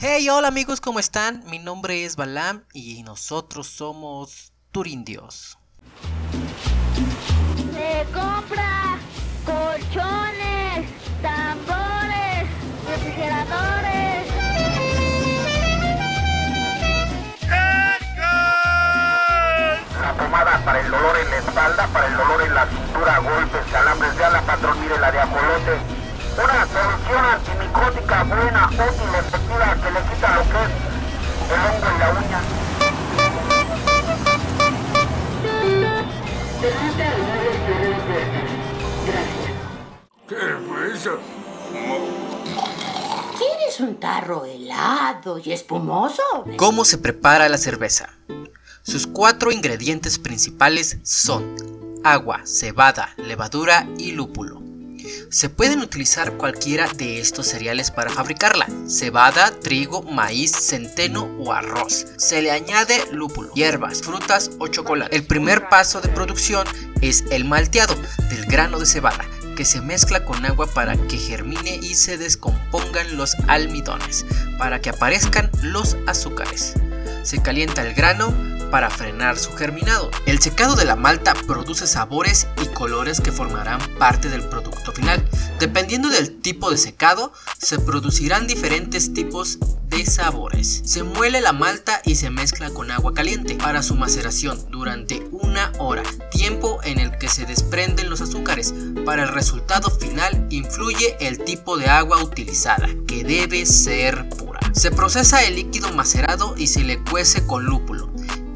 Hey, hola amigos, ¿cómo están? Mi nombre es Balam y nosotros somos Turindios. Se compra colchones, tambores, refrigeradores. La pomada para el dolor en la espalda, para el dolor en la cintura, golpes, calambres de ala, patrón, mire la de ajolote una solución antimicótica buena, útil, efectiva, que le quita lo que es el hongo en la uña. ¿Qué fue eso? ¿Quieres un tarro helado y espumoso? ¿Cómo se prepara la cerveza? Sus cuatro ingredientes principales son agua, cebada, levadura y lúpulo. Se pueden utilizar cualquiera de estos cereales para fabricarla, cebada, trigo, maíz, centeno o arroz. Se le añade lúpulo, hierbas, frutas o chocolate. El primer paso de producción es el malteado del grano de cebada que se mezcla con agua para que germine y se descompongan los almidones, para que aparezcan los azúcares. Se calienta el grano, para frenar su germinado. El secado de la malta produce sabores y colores que formarán parte del producto final. Dependiendo del tipo de secado, se producirán diferentes tipos de sabores. Se muele la malta y se mezcla con agua caliente para su maceración durante una hora, tiempo en el que se desprenden los azúcares. Para el resultado final influye el tipo de agua utilizada, que debe ser pura. Se procesa el líquido macerado y se le cuece con lúpulo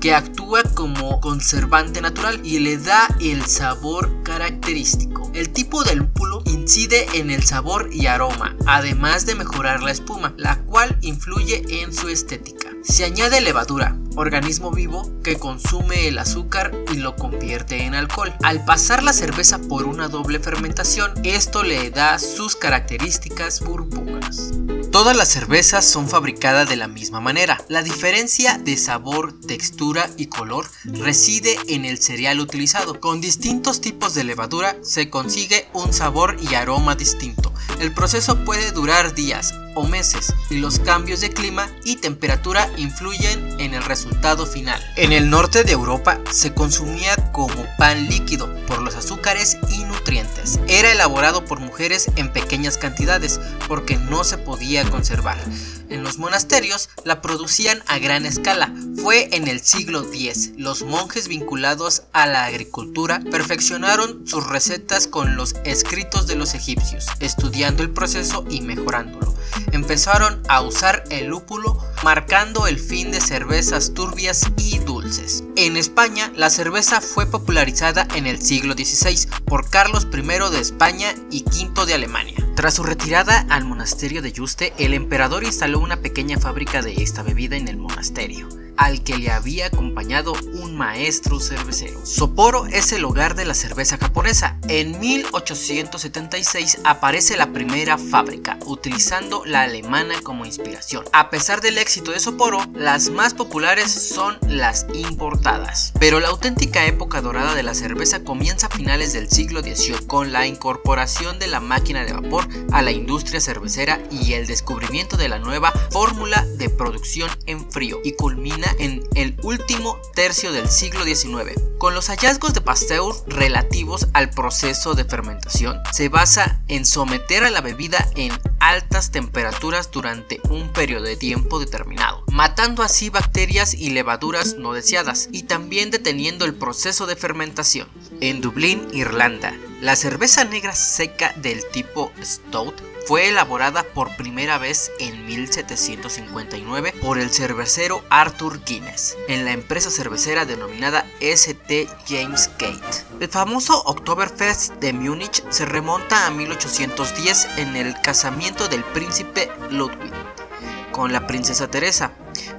que actúa como conservante natural y le da el sabor característico. El tipo de lúpulo incide en el sabor y aroma, además de mejorar la espuma, la cual influye en su estética. Se añade levadura, organismo vivo que consume el azúcar y lo convierte en alcohol. Al pasar la cerveza por una doble fermentación, esto le da sus características burbujas. Todas las cervezas son fabricadas de la misma manera. La diferencia de sabor, textura y color reside en el cereal utilizado. Con distintos tipos de levadura se consigue un sabor y aroma distinto. El proceso puede durar días o meses y los cambios de clima y temperatura influyen en el resultado final. En el norte de Europa se consumía como pan líquido por los azúcares y nutrientes. Era elaborado por mujeres en pequeñas cantidades porque no se podía conservar. En los monasterios la producían a gran escala. Fue en el siglo X. Los monjes vinculados a la agricultura perfeccionaron sus recetas con los escritos de los egipcios, estudiando el proceso y mejorándolo. Empezaron a usar el lúpulo, marcando el fin de cervezas turbias y dulces. En España, la cerveza fue popularizada en el siglo XVI por Carlos I de España y V de Alemania. Tras su retirada al monasterio de Yuste, el emperador instaló una pequeña fábrica de esta bebida en el monasterio al que le había acompañado un maestro cervecero. Sapporo es el hogar de la cerveza japonesa. En 1876 aparece la primera fábrica, utilizando la alemana como inspiración. A pesar del éxito de Sapporo, las más populares son las importadas. Pero la auténtica época dorada de la cerveza comienza a finales del siglo XVIII con la incorporación de la máquina de vapor a la industria cervecera y el descubrimiento de la nueva fórmula de producción en frío y culmina en el último tercio del siglo XIX. Con los hallazgos de Pasteur relativos al proceso de fermentación, se basa en someter a la bebida en altas temperaturas durante un periodo de tiempo determinado, matando así bacterias y levaduras no deseadas y también deteniendo el proceso de fermentación. En Dublín, Irlanda, la cerveza negra seca del tipo Stout fue elaborada por primera vez en 1759 por el cervecero Arthur Guinness en la empresa cervecera denominada St. James Gate. El famoso Oktoberfest de Múnich se remonta a 1810 en el casamiento del príncipe Ludwig con la princesa Teresa.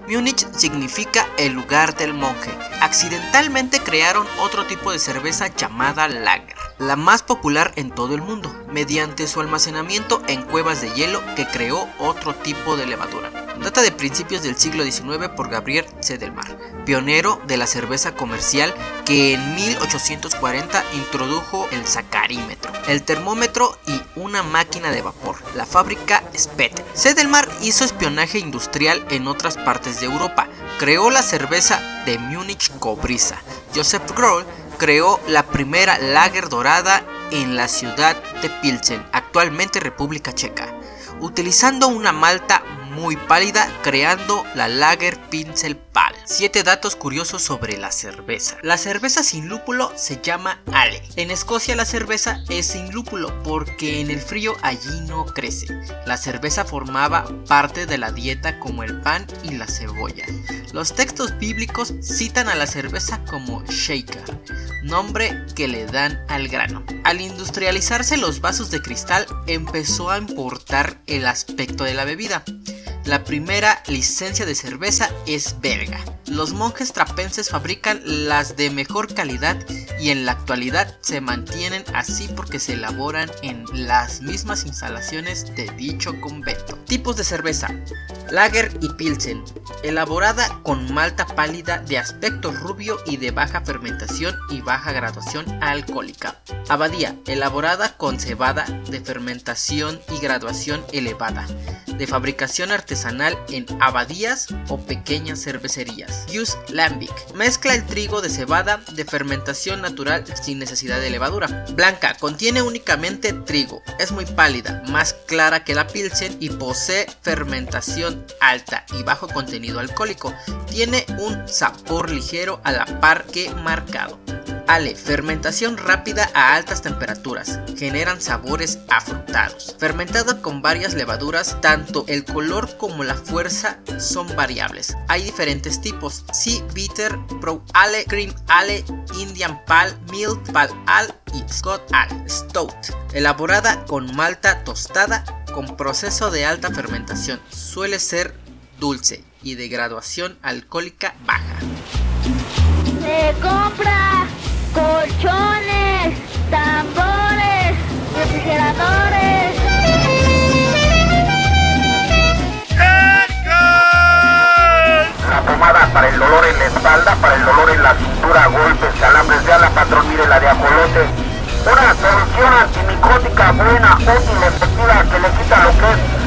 Múnich significa el lugar del monje. Accidentalmente crearon otro tipo de cerveza llamada lager la más popular en todo el mundo, mediante su almacenamiento en cuevas de hielo que creó otro tipo de levadura. Data de principios del siglo XIX por Gabriel Sedelmar, pionero de la cerveza comercial que en 1840 introdujo el sacarímetro, el termómetro y una máquina de vapor, la fábrica Spet. Sedelmar hizo espionaje industrial en otras partes de Europa, creó la cerveza de Múnich Cobrisa. Joseph Grohl creó la primera lager dorada en la ciudad de Pilsen, actualmente República Checa, utilizando una malta muy pálida creando la Lager Pinsel Pal. 7 datos curiosos sobre la cerveza. La cerveza sin lúpulo se llama Ale. En Escocia la cerveza es sin lúpulo porque en el frío allí no crece. La cerveza formaba parte de la dieta como el pan y la cebolla. Los textos bíblicos citan a la cerveza como shaker, nombre que le dan al grano. Al industrializarse los vasos de cristal empezó a importar el aspecto de la bebida. La primera licencia de cerveza es belga. Los monjes trapenses fabrican las de mejor calidad y en la actualidad se mantienen así porque se elaboran en las mismas instalaciones de dicho convento. Tipos de cerveza. Lager y Pilsen, elaborada con malta pálida de aspecto rubio y de baja fermentación y baja graduación alcohólica. Abadía, elaborada con cebada de fermentación y graduación elevada, de fabricación artesanal en abadías o pequeñas cervecerías. Use Lambic, mezcla el trigo de cebada de fermentación natural sin necesidad de levadura. Blanca, contiene únicamente trigo, es muy pálida, más clara que la Pilsen y posee fermentación alta y bajo contenido alcohólico. Tiene un sabor ligero a la par que marcado. Ale, fermentación rápida a altas temperaturas. Generan sabores afrutados. Fermentado con varias levaduras, tanto el color como la fuerza son variables. Hay diferentes tipos: Sea Bitter, Pro Ale, Cream Ale, Indian Pal, Milk Pal Ale y Scott Ale. Stout, elaborada con malta tostada con proceso de alta fermentación. Suele ser dulce y de graduación alcohólica baja. Se compra colchones, tambores, refrigeradores. La pomada para el dolor en la espalda, para el dolor en la cintura, golpes, calambres de ala, patrón, mire la de ajolote. Una solución antimicótica buena, útil, efectiva, que le quita lo que